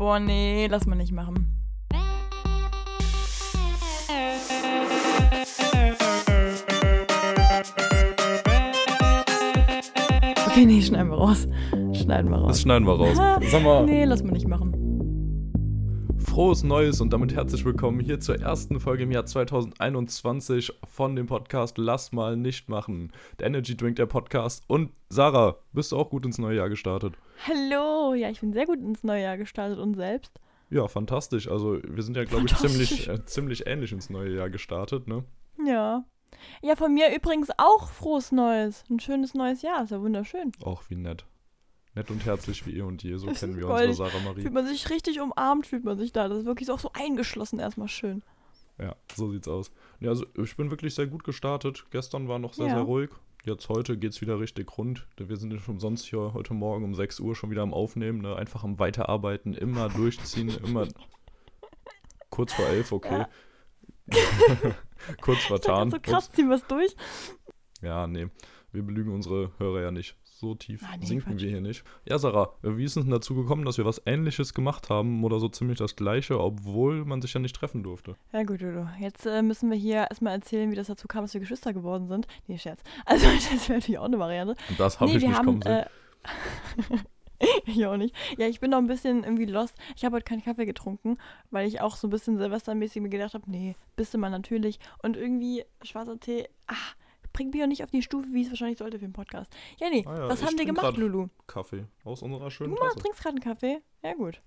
Boah, nee, lass mal nicht machen. Okay, nee, schneiden wir raus. Schneiden wir raus. Das schneiden wir raus. Sag mal, Nee, lass mal nicht machen. Frohes Neues und damit herzlich willkommen hier zur ersten Folge im Jahr 2021 von dem Podcast Lass mal nicht machen. Der Energy Drink, der Podcast. Und Sarah, bist du auch gut ins neue Jahr gestartet? Hallo, ja, ich bin sehr gut ins neue Jahr gestartet und selbst. Ja, fantastisch. Also wir sind ja, glaube ich, ziemlich, äh, ziemlich ähnlich ins neue Jahr gestartet, ne? Ja. Ja, von mir übrigens auch frohes Neues. Ein schönes neues Jahr, ist ja wunderschön. Auch wie nett. Nett und herzlich wie eh und je, so Das kennen wir goldig. unsere Sarah Marie. Fühlt man sich richtig umarmt, fühlt man sich da. Das ist wirklich auch so eingeschlossen erstmal schön. Ja, so sieht's aus. Ja, also ich bin wirklich sehr gut gestartet. Gestern war noch sehr, Ja. sehr ruhig. Jetzt heute geht's wieder richtig rund. Wir sind nicht umsonst hier heute Morgen um 6 Uhr schon wieder am Aufnehmen. Ne? Einfach am Weiterarbeiten, immer durchziehen, immer kurz vor 11, okay. kurz Das vertan. so krass, ziehen wir es durch. Ja, nee. Wir belügen unsere Hörer ja nicht. So tief Ah, nee, sinken Quatsch. wir hier nicht. Ja, Sarah, wie ist es denn dazu gekommen, dass wir was Ähnliches gemacht haben oder so ziemlich das Gleiche, obwohl man sich ja nicht treffen durfte? Ja gut, Dodo. Jetzt äh, müssen wir hier erstmal erzählen, wie das dazu kam, dass wir Geschwister geworden sind. Nee, Scherz. Also das wäre natürlich auch eine Variante. Und das habe nee, ich nicht haben, kommen sehen. äh, ich auch nicht. Ja, ich bin noch ein bisschen irgendwie lost. Ich habe heute keinen Kaffee getrunken, weil ich auch so ein bisschen silvestermäßig mir gedacht habe, nee, bist du mal natürlich. Und irgendwie schwarzer Tee, ach, bringt mich auch nicht auf die Stufe, wie es wahrscheinlich sollte für den Podcast. Ja, nee, Ah ja, was haben wir gemacht, Lulu? Kaffee aus unserer schönen Du Tasse. trinkst gerade einen Kaffee? Ja, gut.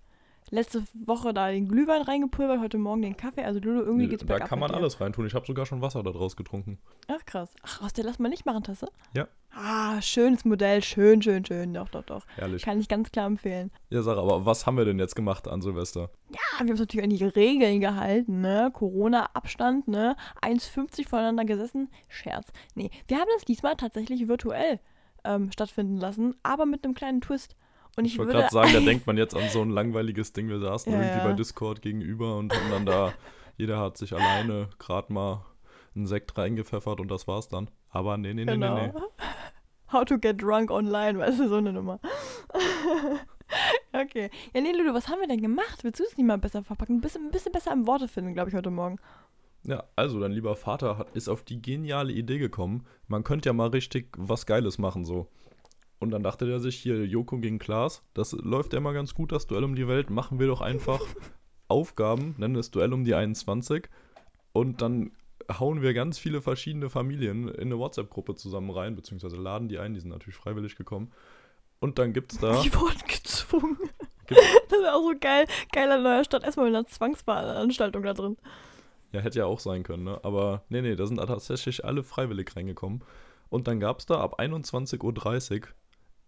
Letzte Woche da den Glühwein reingepulvert, heute Morgen den Kaffee. Also Lulu, irgendwie geht's da kann man alles reintun. Ich habe sogar schon Wasser daraus getrunken. Ach krass. Ach, aus der Lass mal nicht machen Tasse? Ja. Ah, schönes Modell, schön, schön, schön. Doch, doch, doch. Herrlich. Kann ich ganz klar empfehlen. Ja, Sarah, aber was haben wir denn jetzt gemacht an Silvester? Ja, wir haben uns natürlich an die Regeln gehalten, ne? Corona-Abstand, ne? 1,50 voneinander gesessen. Scherz. Nee, wir haben das diesmal tatsächlich virtuell ähm, stattfinden lassen, aber mit einem kleinen Twist. Und ich, Ich wollte gerade sagen, da denkt man jetzt an so ein langweiliges Ding. Wir saßen Ja, irgendwie ja. bei Discord gegenüber und haben dann da, jeder hat sich alleine gerade mal einen Sekt reingepfeffert und das war's dann. Aber nee, nee, nee, genau. nee, nee. How to get drunk online, weißt du, so eine Nummer. okay. Ja, nee, Lulu, was haben wir denn gemacht? Willst du es nicht mal besser verpacken? Ein bisschen, ein bisschen besser im Worte finden, glaube ich, heute Morgen. Ja, also dein lieber Vater hat, ist auf die geniale Idee gekommen, man könnte ja mal richtig was Geiles machen so. Und dann dachte der sich, hier Joko gegen Klaas, das läuft ja immer ganz gut, das Duell um die Welt, machen wir doch einfach Aufgaben, nennen es Duell um die 21 und dann hauen wir ganz viele verschiedene Familien in eine WhatsApp-Gruppe zusammen rein, beziehungsweise laden die ein, die sind natürlich freiwillig gekommen. Und dann gibt's da, Die wurden gezwungen. Das wäre auch so geil. Geiler neuer Stadt. Erstmal mit einer Zwangsveranstaltung da drin. Ja, hätte ja auch sein können, ne? Aber nee, nee, da sind tatsächlich alle freiwillig reingekommen. Und dann gab es da ab 21.30 Uhr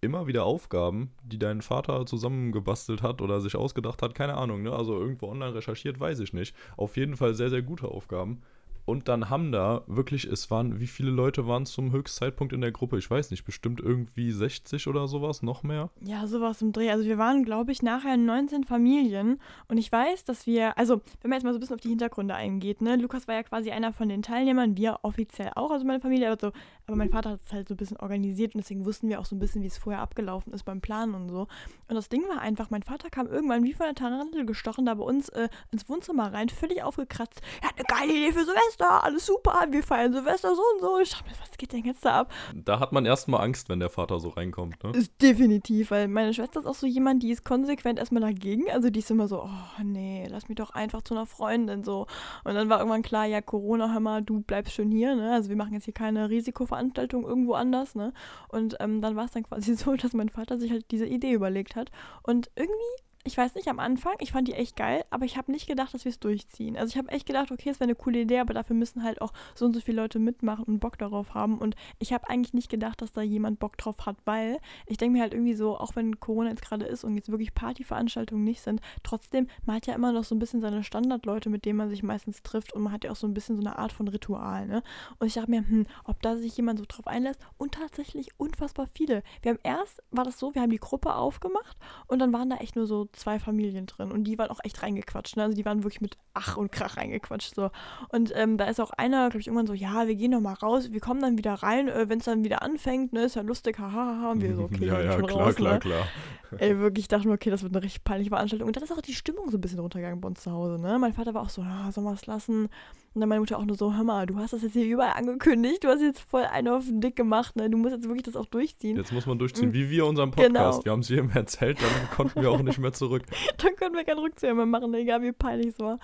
immer wieder Aufgaben, die dein Vater zusammengebastelt hat oder sich ausgedacht hat, keine Ahnung, ne? Also irgendwo online recherchiert, weiß ich nicht. Auf jeden Fall sehr, sehr gute Aufgaben. Und dann haben da wirklich, es waren, wie viele Leute waren zum Höchstzeitpunkt in der Gruppe? Ich weiß nicht, bestimmt irgendwie 60 oder sowas, noch mehr. Ja, sowas im Dreh. Also wir waren, glaube ich, nachher 19 Familien. Und ich weiß, dass wir, also wenn man jetzt mal so ein bisschen auf die Hintergründe eingeht, ne? Lukas war ja quasi einer von den Teilnehmern, wir offiziell auch, also meine Familie, aber, so, aber mein Vater hat es halt so ein bisschen organisiert und deswegen wussten wir auch so ein bisschen, wie es vorher abgelaufen ist beim Planen und so. Und das Ding war einfach, mein Vater kam irgendwann wie von der Tarantel gestochen da bei uns äh, ins Wohnzimmer rein, völlig aufgekratzt. Er hat eine geile Idee für Silvester, alles super, wir feiern Silvester so und so. Ich dachte mir, was geht denn jetzt da ab? Da hat man erstmal Angst, wenn der Vater so reinkommt, ne? Ist definitiv, weil meine Schwester ist auch so jemand, die ist konsequent erstmal dagegen. Also die ist immer so, oh nee, lass mich doch einfach zu einer Freundin so. Und dann war irgendwann klar, ja, Corona, hör mal, du bleibst schön hier, ne? Also wir machen jetzt hier keine Risikoveranstaltung irgendwo anders, ne? Und ähm, dann war es dann quasi so, dass mein Vater sich halt diese Idee überlegt hat. Und irgendwie ich weiß nicht, am Anfang, ich fand die echt geil, aber ich habe nicht gedacht, dass wir es durchziehen. Also ich habe echt gedacht, okay, es wäre eine coole Idee, aber dafür müssen halt auch so und so viele Leute mitmachen und Bock darauf haben. Und ich habe eigentlich nicht gedacht, dass da jemand Bock drauf hat, weil ich denke mir halt irgendwie so, auch wenn Corona jetzt gerade ist und jetzt wirklich Partyveranstaltungen nicht sind, trotzdem, man hat ja immer noch so ein bisschen seine Standardleute, mit denen man sich meistens trifft und man hat ja auch so ein bisschen so eine Art von Ritual, ne? Und ich dachte mir, hm, ob da sich jemand so drauf einlässt und tatsächlich unfassbar viele. Wir haben erst, war das so, wir haben die Gruppe aufgemacht und dann waren da echt nur so zwei Familien drin und die waren auch echt reingequatscht. Ne? Also die waren wirklich mit Ach und Krach reingequatscht. So. Und ähm, da ist auch einer, glaube ich, irgendwann so, ja, wir gehen noch mal raus, wir kommen dann wieder rein, äh, wenn es dann wieder anfängt, ne, ist ja lustig, hahaha. Und wir so, okay, ja, ja, schon klar, raus, klar, ne? klar. Ey, wirklich, ich dachte mir, okay, das wird eine richtig peinliche Veranstaltung. Und dann ist auch die Stimmung so ein bisschen runtergegangen bei uns zu Hause, ne? Mein Vater war auch so, ja, sollen wir es lassen? Und dann meine Mutter auch nur so, hör mal, du hast das jetzt hier überall angekündigt, du hast jetzt voll einen auf den Dick gemacht, ne? Du musst jetzt wirklich das auch durchziehen. Jetzt muss man durchziehen, wie wir unseren Genau. Podcast. Wir haben es jedem erzählt, dann konnten wir auch nicht mehr zurück. dann können wir keinen Rückzieher mehr machen, egal wie peinlich es war.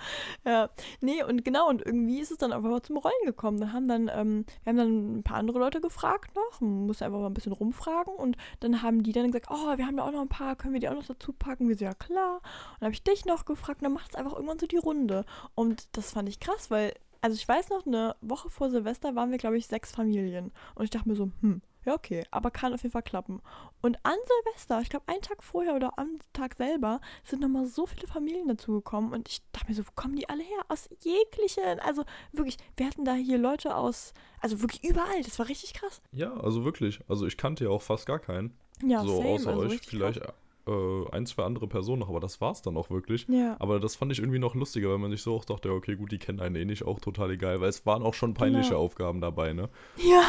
Ja. Nee, und genau, und irgendwie ist es dann einfach mal zum Rollen gekommen. Wir haben dann, ähm, wir haben dann ein paar andere Leute gefragt noch, man muss einfach mal ein bisschen rumfragen und dann haben die dann gesagt, oh, wir haben da auch noch ein paar, können wir die auch noch dazu packen? Wir so, ja klar. Und dann habe ich dich noch gefragt und dann macht es einfach irgendwann so die Runde. Und das fand ich krass, weil, also ich weiß noch, eine Woche vor Silvester waren wir, glaube ich, sechs Familien. Und ich dachte mir so, hm, ja, okay, aber kann auf jeden Fall klappen. Und an Silvester, ich glaube, einen Tag vorher oder am Tag selber, sind nochmal so viele Familien dazugekommen. Und ich dachte mir so, wo kommen die alle her? Aus jeglichen, also wirklich, wir hatten da hier Leute aus, also wirklich überall. Das war richtig krass. Ja, also wirklich. Also ich kannte ja auch fast gar keinen. Ja, so same, außer also euch. Vielleicht äh, ein, zwei andere Personen noch, aber das war's dann auch wirklich. Ja. Aber das fand ich irgendwie noch lustiger, weil man sich so auch dachte, okay, gut, die kennen einen eh nicht, auch total egal, weil es waren auch schon peinliche Genau. Aufgaben dabei, ne? Ja.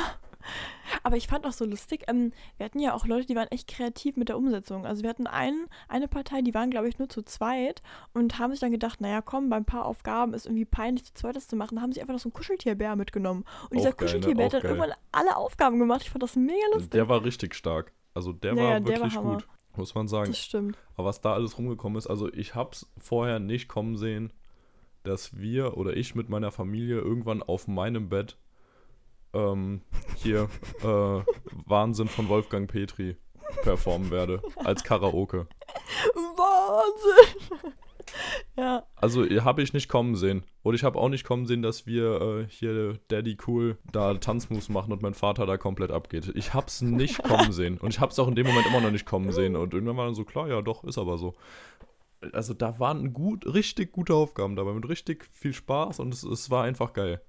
Aber ich fand auch so lustig, ähm, wir hatten ja auch Leute, die waren echt kreativ mit der Umsetzung. Also wir hatten einen, eine Partei, die waren, glaube ich, nur zu zweit und haben sich dann gedacht, naja, komm, bei ein paar Aufgaben ist irgendwie peinlich, zu zweit das zu machen. Da haben sie einfach noch so einen Kuscheltierbär mitgenommen. Und dieser Auch geil, ne? Kuscheltierbär hat dann geil. irgendwann alle Aufgaben gemacht. Ich fand das mega lustig. Der war richtig stark. Also der Ja, war ja, der war wirklich gut, muss man sagen. das stimmt. Aber was da alles rumgekommen ist, also ich hab's vorher nicht kommen sehen, dass wir oder ich mit meiner Familie irgendwann auf meinem Bett ähm, hier äh, Wahnsinn von Wolfgang Petri performen werde als Karaoke. Wahnsinn! Ja, Also habe ich nicht kommen sehen. Und ich habe auch nicht kommen sehen, dass wir äh, hier Daddy Cool da Tanzmoves machen und mein Vater da komplett abgeht. Ich hab's nicht kommen sehen. Und ich hab's auch in dem Moment immer noch nicht kommen sehen. Und irgendwann war dann so, klar, ja doch, ist aber so. Also da waren gut, richtig gute Aufgaben dabei, mit richtig viel Spaß und es, es war einfach geil.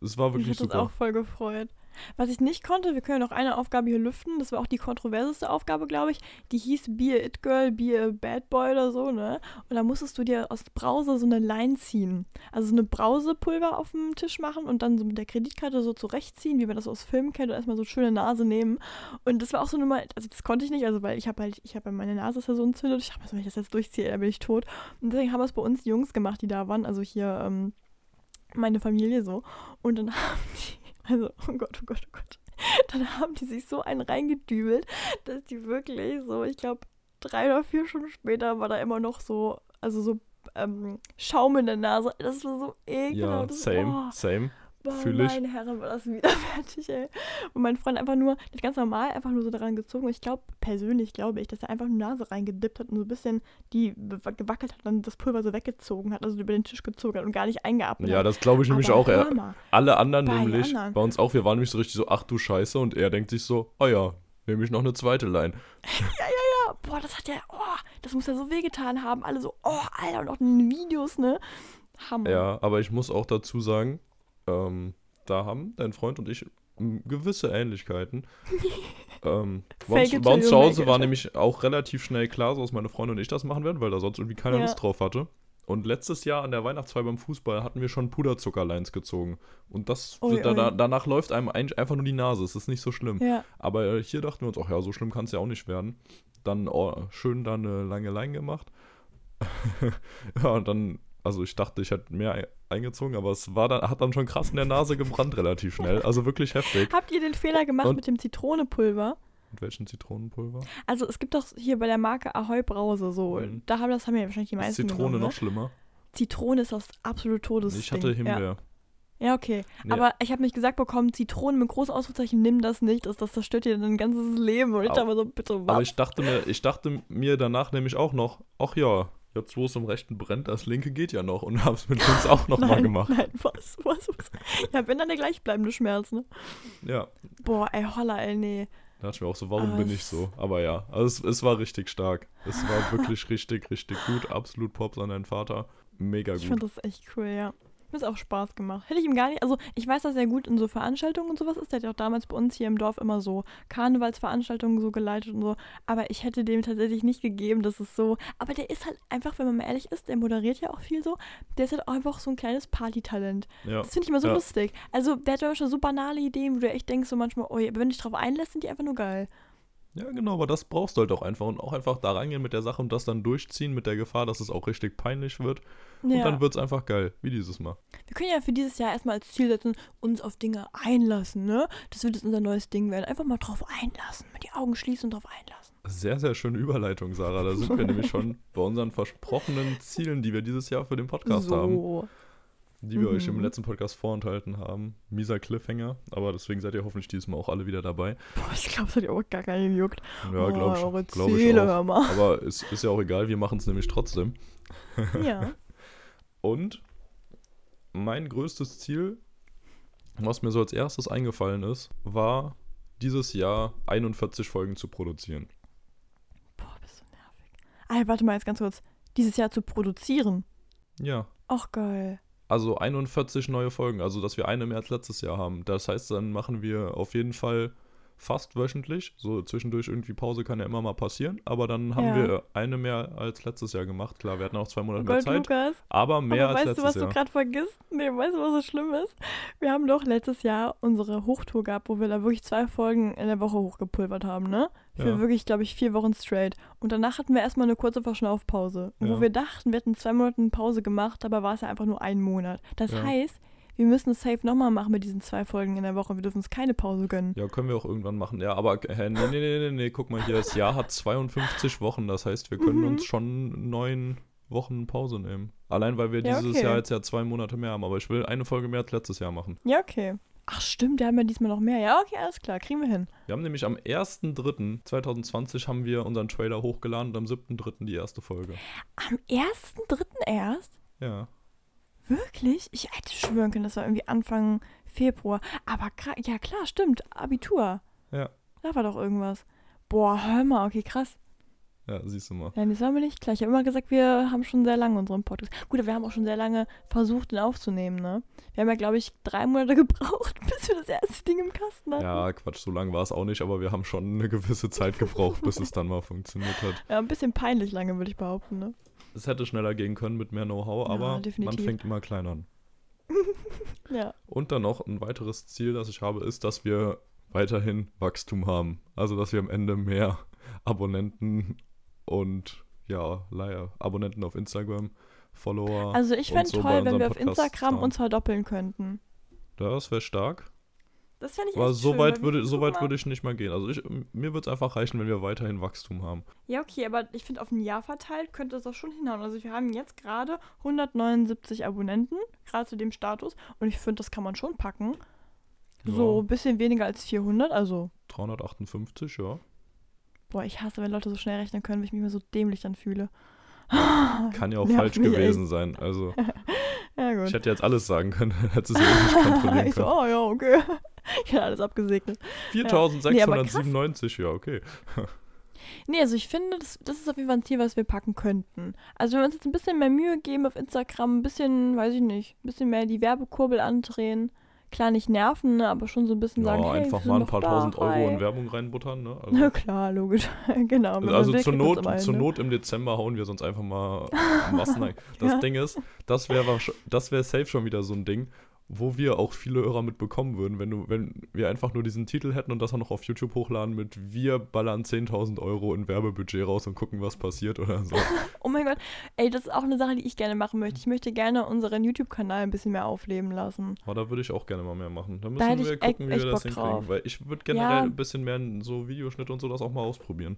Es war ich wirklich uns super. auch voll gefreut. Was ich nicht konnte, wir können ja noch eine Aufgabe hier lüften, das war auch die kontroverseste Aufgabe, glaube ich. Die hieß Be a It Girl, Be a Bad Boy oder so, ne? Und da musstest du dir aus Brause so eine Line ziehen. Also so eine Brausepulver auf dem Tisch machen und dann so mit der Kreditkarte so zurechtziehen, wie man das aus Filmen kennt, und erstmal so schöne Nase nehmen. Und das war auch so eine Nummer, also das konnte ich nicht, also weil ich habe halt, ich habe meine Nase ist ja so entzündet. Ich dachte mir so, wenn ich das jetzt durchziehe, dann bin ich tot. Und deswegen haben es bei uns die Jungs gemacht, die da waren, also hier ähm, meine Familie so. Und dann haben die, also, oh Gott, oh Gott, oh Gott. Dann haben die sich so einen reingedübelt, dass die wirklich so, ich glaube, drei oder vier Stunden später war da immer noch so, also so ähm, Schaum in der Nase. Das war so ekelhaft. Ja, same, oh, same. Boah, Fühl ich. meine Herren, war das widerwärtig, ey. Und mein Freund einfach nur, das ganz normal, einfach nur so daran gezogen. Und ich glaube, persönlich glaube ich, dass er einfach nur Nase reingedippt hat und so ein bisschen die gewackelt hat und dann das Pulver so weggezogen hat, also über den Tisch gezogen hat und gar nicht eingeatmet Ja, hat. das glaube ich nämlich Aber auch. Er, mal, alle anderen nämlich, anderen. bei uns auch, wir waren nämlich so richtig so, ach du Scheiße, und er denkt sich so, oh ja, nehme ich noch eine zweite Line. ja, boah, das hat ja, oh, das muss ja so wehgetan haben. Alle so, oh, Alter, und auch in den Videos, ne? Hammer. Ja, aber ich muss auch dazu sagen, ähm, da haben dein Freund und ich m, gewisse Ähnlichkeiten. ähm, bei uns, bei uns zu Hause war nämlich auch relativ schnell klar, so dass meine Freundin und ich das machen werden, weil da sonst irgendwie keiner Ja. Lust drauf hatte. Und letztes Jahr an der Weihnachtsfeier beim Fußball hatten wir schon Puderzuckerlines gezogen. Und das Ui, da, ui. danach läuft einem einfach nur die Nase. Es ist nicht so schlimm. Ja, Aber äh, hier dachten wir uns, ach ja, so schlimm kann es ja auch nicht werden. Dann oh, schön da eine lange Line gemacht. ja, und dann, also ich dachte, ich hätte mehr ei- eingezogen, aber es war dann, hat dann schon krass in der Nase gebrannt relativ schnell. Also wirklich heftig. Habt ihr den Fehler gemacht Und- mit dem Zitronenpulver? Mit welchem Zitronenpulver? Also es gibt doch hier bei der Marke Ahoi Brause so. Mhm. Da haben das haben ja wahrscheinlich die Ist meisten Zitrone genommen, noch ne? schlimmer? Zitrone ist das absolute Todes. ich hatte Himbeer. Ja, okay. Nee. Aber ich habe nicht gesagt bekommen, Zitrone mit großem Ausrufezeichen, nimm das nicht. Das, das zerstört dir dein ganzes Leben. Und ich Aber- dachte mir so, bitte Aber was? ich dachte mir, ich dachte mir danach nämlich auch noch, ach ja, jetzt wo es im rechten brennt, das linke geht ja noch und hab's mit links auch nochmal gemacht. Nein, was, was, was? Ja, wenn dann der gleichbleibende Schmerz, ne? Ja. Boah, ey, holla, ey, nee. Da dachte ich mir auch so, warum Aber bin ich es- so? Aber ja, also es, es war richtig stark. Es war wirklich richtig, richtig gut. Absolut Pops an deinen Vater. Mega Ich gut. fand das echt cool, ja. Mir ist auch Spaß gemacht. Hätte ich ihm gar nicht, also ich weiß, dass er gut in so Veranstaltungen und sowas ist. Der hat ja auch damals bei uns hier im Dorf immer so Karnevalsveranstaltungen so geleitet und so. Aber ich hätte dem tatsächlich nicht gegeben, dass es so. Aber der ist halt einfach, wenn man mal ehrlich ist, der moderiert ja auch viel so. Der ist halt auch einfach so ein kleines Partytalent. Ja. Das finde ich immer so Ja. lustig. Also der hat ja schon so banale Ideen, wo du echt denkst so manchmal, oh, ja, wenn du dich drauf einlässt, sind die einfach nur geil. Ja, genau, aber das brauchst du halt auch einfach und auch einfach da reingehen mit der Sache und das dann durchziehen mit der Gefahr, dass es auch richtig peinlich wird. Und Ja. dann wird es einfach geil, wie dieses Mal. Wir können ja für dieses Jahr erstmal als Ziel setzen, uns auf Dinge einlassen, ne? Das wird jetzt unser neues Ding werden. Einfach mal drauf einlassen. Mit die Augen schließen und drauf einlassen. Sehr, sehr schöne Überleitung, Sarah. Da sind wir nämlich schon bei unseren versprochenen Zielen, die wir dieses Jahr für den Podcast haben, so. Die wir euch im Mhm. letzten Podcast vorenthalten haben. Mieser Cliffhanger, aber deswegen seid ihr hoffentlich dieses Mal auch alle wieder dabei. Boah, ich glaube, es hat ja auch gar keinen gejuckt. Ja, oh, glaube ich, eure glaub ich Ziele, auch. hör mal. Aber es ist ja auch egal, wir machen es nämlich trotzdem. Ja. Und mein größtes Ziel, was mir so als erstes eingefallen ist, war dieses Jahr 41 Folgen zu produzieren. Boah, bist du nervig. Ah, warte mal jetzt ganz kurz. Dieses Jahr zu produzieren. Ja. Ach, geil. Also 41 neue Folgen, also dass wir eine mehr als letztes Jahr haben. Das heißt, dann machen wir auf jeden Fall fast wöchentlich. So zwischendurch irgendwie Pause kann ja immer mal passieren, aber dann haben Ja. wir eine mehr als letztes Jahr gemacht. Klar, wir hatten auch zwei Monate mehr Gott, Zeit, Lukas. aber mehr Aber als weißt du, letztes was Jahr. du gerade vergisst? Nee, weißt du, was so schlimm ist? Wir haben doch letztes Jahr unsere Hochtour gehabt, wo wir da wirklich zwei Folgen in der Woche hochgepulvert haben, ne? Für Ja. wirklich, glaube ich, vier Wochen straight. Und danach hatten wir erstmal eine kurze Verschnaufpause. Wo Ja. wir dachten, wir hätten zwei Monate Pause gemacht, aber war es ja einfach nur ein Monat. Das heißt, wir müssen es safe nochmal machen mit diesen zwei Folgen in der Woche. Wir dürfen uns keine Pause gönnen. Ja, können wir auch irgendwann machen. Ja, aber äh, nee, nee, nee, nee, nee, guck mal hier, das Jahr hat 52 Wochen. Das heißt, wir können Mhm. uns schon neun Wochen Pause nehmen. Allein, weil wir Ja, dieses okay. Jahr jetzt ja zwei Monate mehr haben. Aber ich will eine Folge mehr als letztes Jahr machen. Ja, okay. Ach stimmt, wir haben ja diesmal noch mehr. Ja, okay, alles klar, kriegen wir hin. Wir haben nämlich am 1.3.2020 haben wir unseren Trailer hochgeladen und am 7.3. die erste Folge. Am 1.3. erst? Ja. Wirklich? Ich hätte schwören können, das war irgendwie Anfang Februar. Aber ja klar, stimmt. Abitur. Ja. Da war doch irgendwas. Boah, hör mal, okay, krass. Ja, siehst du mal. Ja, das war mir nicht klar. Ich habe immer gesagt, wir haben schon sehr lange unseren Podcast. Gut, aber wir haben auch schon sehr lange versucht, den aufzunehmen, ne? Wir haben ja, glaube ich, drei Monate gebraucht, bis wir das erste Ding im Kasten hatten. Ja, Quatsch, so lang war es auch nicht, aber wir haben schon eine gewisse Zeit gebraucht, bis es dann mal funktioniert hat. Ja, ein bisschen peinlich lange, würde ich behaupten, ne? Es hätte schneller gehen können mit mehr Know-how, Ja, aber man definitiv. fängt immer klein an. Ja. Und dann noch ein weiteres Ziel, das ich habe, ist, dass wir weiterhin Wachstum haben. Also, dass wir am Ende mehr Abonnenten und ja, leider Abonnenten auf Instagram, Follower. Also ich fände so toll, wenn wir auf Instagram haben. uns verdoppeln könnten. Das wäre stark. Das fände ich Aber echt so schön, weit würde, so weit würde ich nicht mal gehen. Also ich, mir würde es einfach reichen, wenn wir weiterhin Wachstum haben. Ja, okay, aber ich finde, auf ein Jahr verteilt könnte es auch schon hinhauen. Also wir haben jetzt gerade 179 Abonnenten, gerade zu dem Status. Und ich finde, das kann man schon packen. So Ja. ein bisschen weniger als 400. Also, 358, ja. boah, ich hasse, wenn Leute so schnell rechnen können, weil ich mich immer so dämlich dann fühle. Kann ja auch Nervt falsch gewesen sein. Also Ja, ich gut. hätte jetzt alles sagen können, hätte es nicht kontrollieren ich so, können. oh ja, okay. Hätte alles abgesegnet. Nee, aber krass. 4697, ja, okay. Nee, also ich finde, das, das ist auf jeden Fall ein Ziel, was wir packen könnten. Also wenn wir uns jetzt ein bisschen mehr Mühe geben auf Instagram, ein bisschen, weiß ich nicht, ein bisschen mehr die Werbekurbel andrehen. Klar, nicht nerven, ne, aber schon so ein bisschen Ja, sagen, hey, einfach mal ein paar tausend Euro in Werbung reinbuttern, ne? Na Also, klar, logisch. genau. also will, zur, Not, hin, zur ne? Not im Dezember hauen wir sonst einfach mal Massen ein. Das Ja. Ding ist, das wäre das wär safe schon wieder so ein Ding, wo wir auch viele Hörer mitbekommen würden, wenn, du, wenn wir einfach nur diesen Titel hätten und das auch noch auf YouTube hochladen mit wir ballern 10.000 Euro in Werbebudget raus und gucken, was passiert oder so. Oh mein Gott, ey, das ist auch eine Sache, die ich gerne machen möchte. Ich möchte gerne unseren YouTube-Kanal ein bisschen mehr aufleben lassen. Aber da würde ich auch gerne mal mehr machen. Da Da müssen hätte wir gucken, wie wir das Bock hinkriegen. drauf. Weil ich würde generell Ja. ein bisschen mehr so Videoschnitt und so das auch mal ausprobieren.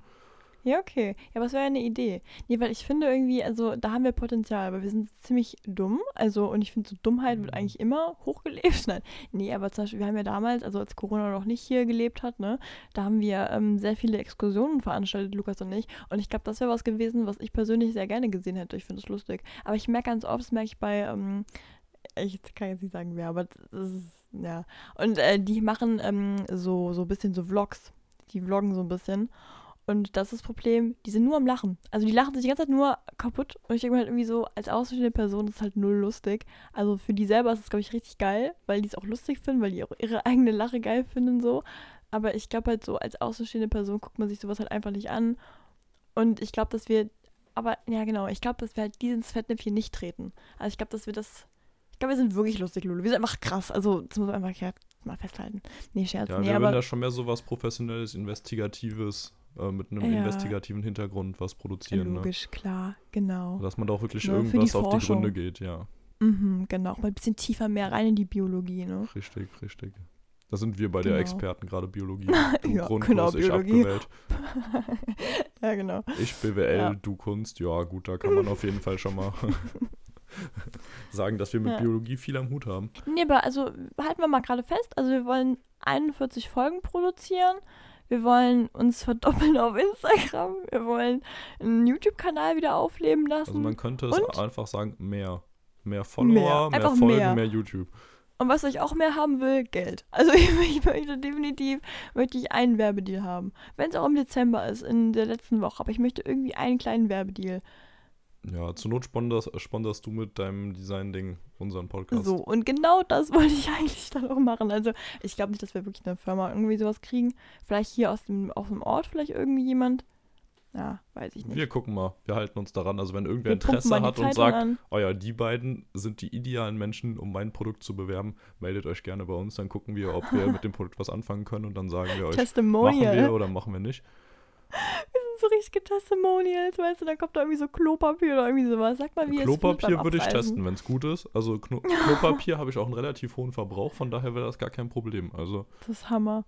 Ja, okay. Ja, aber es wäre ja eine Idee. Nee, weil ich finde irgendwie, also da haben wir Potenzial, aber wir sind ziemlich dumm. Also, und ich finde, so Dummheit Mhm. wird eigentlich immer hochgelebt. Nein. Nee, aber zum Beispiel, wir haben ja damals, also als Corona noch nicht hier gelebt hat, ne, da haben wir ähm, sehr viele Exkursionen veranstaltet, Lukas und ich. Und ich glaube, das wäre was gewesen, was ich persönlich sehr gerne gesehen hätte. Ich finde es lustig. Aber ich merke ganz oft, das merke ich bei, ähm, ich kann jetzt nicht sagen wer, aber das ist, ja. Und äh, die machen ähm, so, so ein bisschen so Vlogs. Die vloggen so ein bisschen. Und das ist das Problem, die sind nur am Lachen. Also die lachen sich die ganze Zeit nur kaputt. Und ich denke mir halt irgendwie so, als außenstehende Person ist es halt null lustig. Also für die selber ist es, glaube ich, richtig geil, weil die es auch lustig finden, weil die auch ihre eigene Lache geil finden so. Aber ich glaube halt so, als außenstehende Person guckt man sich sowas halt einfach nicht an. Und ich glaube, dass wir, aber ja genau, ich glaube, dass wir halt dieses Fettnäpfchen nicht treten. Also ich glaube, dass wir das, ich glaube, wir sind wirklich lustig, Lulu. Wir sind einfach krass. Also das muss man einfach ja, mal festhalten. Nee, Scherz. Ja, nee, wir aber da schon mehr so was Professionelles, Investigatives, äh, mit einem Ja. investigativen Hintergrund was produzieren. Ne? logisch, klar, genau. Dass man da auch wirklich Ne, für die irgendwas auf die. Gründe geht, ja. Mhm, genau. Mal ein bisschen tiefer mehr rein in die Biologie, ne? Richtig, richtig. Da sind wir bei der Genau. Experten, gerade Biologie. Du Ja, Grundkurs, genau, ich Biologie. abgewählt. ja, genau. Ich BWL, Ja. du Kunst. Ja, gut, da kann man auf jeden Fall schon mal sagen, dass wir mit Ja. Biologie viel am Hut haben. Nee, aber also halten wir mal gerade fest. Also wir wollen 41 Folgen produzieren. Wir wollen uns verdoppeln auf Instagram. Wir wollen einen YouTube-Kanal wieder aufleben lassen. Also man könnte es Und? einfach sagen, mehr. Mehr Follower, mehr, Einfach Folgen, mehr. mehr YouTube. Und was ich auch mehr haben will, Geld. Also ich, ich möchte definitiv möchte ich einen Werbedeal haben. Wenn es auch im Dezember ist, in der letzten Woche. Aber ich möchte irgendwie einen kleinen Werbedeal. Ja, zur Not sponderst, sponderst du mit deinem Design-Ding unseren Podcast. So, und genau das wollte ich eigentlich dann auch machen. Also ich glaube nicht, dass wir wirklich eine Firma irgendwie sowas kriegen. Vielleicht hier aus dem, aus dem Ort vielleicht irgendwie jemand. Ja, weiß ich nicht. Wir gucken mal, wir halten uns daran. Also wenn irgendwer Wir Interesse hat und Zeitung sagt, an. oh ja, die beiden sind die idealen Menschen, um mein Produkt zu bewerben, meldet euch gerne bei uns, dann gucken wir, ob wir mit dem Produkt was anfangen können und dann sagen wir euch, machen wir oder machen wir nicht. So richtige Testimonials, weißt du, dann kommt da irgendwie so Klopapier oder irgendwie sowas. Sag mal, wie es Klopapier würde ich testen, wenn es gut ist. Also Kno Klopapier habe ich auch einen relativ hohen Verbrauch, von daher wäre das gar kein Problem. Also Das ist Hammer.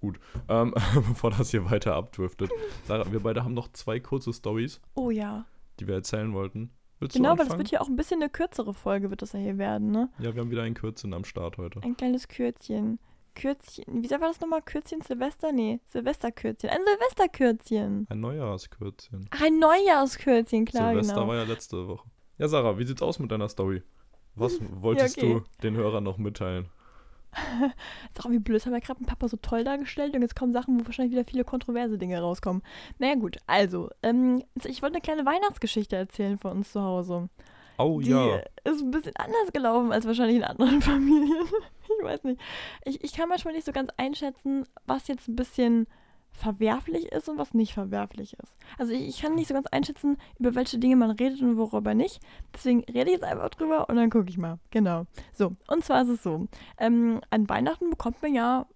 gut, ähm, bevor das hier weiter abdriftet. Sarah, wir beide haben noch zwei kurze Stories, Oh ja. die wir erzählen wollten. Willst Genau, weil das wird hier auch ein bisschen eine kürzere Folge, wird das ja hier werden, ne? ja, wir haben wieder ein Kürzchen am Start heute. Ein kleines Kürzchen. Kürzchen. Wie war das nochmal? Kürzchen Silvester? Nee, Silvesterkürzchen. Ein Silvesterkürzchen. Ein Neujahrskürzchen. Ach, ein Neujahrskürzchen, klar, Silvester genau. war ja letzte Woche. Ja, Sarah, wie sieht's aus mit deiner Story? Was wolltest okay. du den Hörern noch mitteilen? Ist auch irgendwie blöd, das haben wir gerade mit Papa so toll dargestellt und jetzt kommen Sachen, wo wahrscheinlich wieder viele kontroverse Dinge rauskommen. Naja, gut, also, ähm, ich wollte eine kleine Weihnachtsgeschichte erzählen von uns zu Hause. Oh Die ja. ist ein bisschen anders gelaufen als wahrscheinlich in anderen Familien. ich weiß nicht. Ich, ich kann manchmal nicht so ganz einschätzen, was jetzt ein bisschen verwerflich ist und was nicht verwerflich ist. Also ich, ich kann nicht so ganz einschätzen, über welche Dinge man redet und worüber nicht. Deswegen rede ich jetzt einfach drüber und dann gucke ich mal. Genau. So, und zwar ist es so. Ähm, an Weihnachten bekommt man ja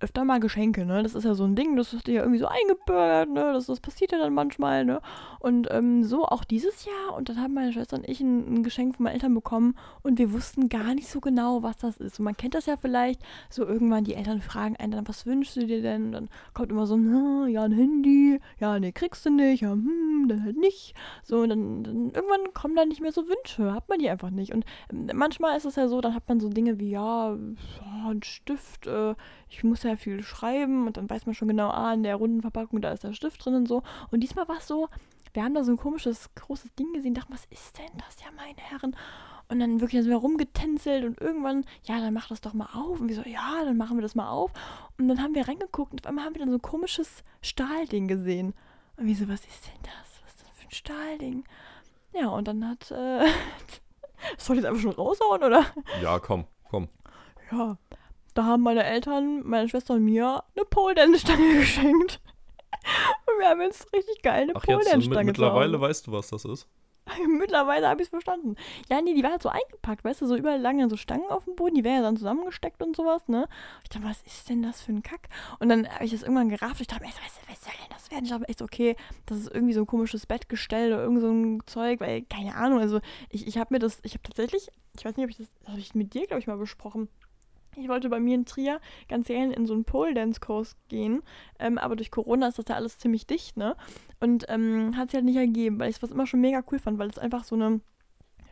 öfter mal Geschenke, ne? Das ist ja so ein Ding, das ist ja irgendwie so eingebürgert, ne? Das, das passiert ja dann manchmal, ne? Und ähm, so auch dieses Jahr. Und dann haben meine Schwester und ich ein, ein Geschenk von meinen Eltern bekommen und wir wussten gar nicht so genau, was das ist. Und man kennt das ja vielleicht, so irgendwann die Eltern fragen einen dann, was wünschst du dir denn? Und dann kommt immer so, "Na, ja, ein Handy, ja, nee, kriegst du nicht, ja, hm, dann halt nicht. So, dann, dann irgendwann kommen da nicht mehr so Wünsche, hat man die einfach nicht. Und ähm, manchmal ist es ja so, dann hat man so Dinge wie, ja, ja, ein Stift, äh, ich muss ja viel schreiben und dann weiß man schon genau, ah, in der runden Verpackung, da ist der Stift drin und so. Und diesmal war es so, wir haben da so ein komisches, großes Ding gesehen, dachten, was ist denn das, ja, meine Herren? Und dann wirklich sind wir rumgetänzelt und irgendwann, ja, dann mach das doch mal auf. Und wir so, ja, dann machen wir das mal auf. Und dann haben wir reingeguckt und auf einmal haben wir dann so ein komisches Stahlding gesehen. Und wir so, was ist denn das? Ein Stahlding? Ja, und dann hat, äh, soll ich jetzt einfach schon raushauen, oder? Ja, komm, komm. Ja, da haben meine Eltern, meine Schwester und mir eine Pole Dance Stange geschenkt. Und wir haben jetzt richtig geil eine Ach, Pole Dance mit, mittlerweile weißt du, was das ist. Mittlerweile habe ich es verstanden. Ja, nee, die war halt so eingepackt, weißt du, so überall dann so Stangen auf dem Boden, die wären ja dann zusammengesteckt und sowas, ne? Ich dachte, was ist denn das für ein Kack? Und dann habe ich das irgendwann gerafft. Ich dachte, mir, was, was soll denn das werden? Ich dachte echt okay, das ist irgendwie so ein komisches Bettgestell oder irgend so ein Zeug, weil, keine Ahnung, also ich, ich habe mir das, ich habe tatsächlich, ich weiß nicht, ob ich das, das habe ich mit dir, glaube ich, mal besprochen. Ich wollte bei mir in Trier ganz gerne in so einen Pole Dance Kurs gehen, ähm, aber durch Corona ist das ja alles ziemlich dicht, ne? Und ähm, hat sich halt nicht ergeben, weil ich es immer schon mega cool fand, weil es einfach so eine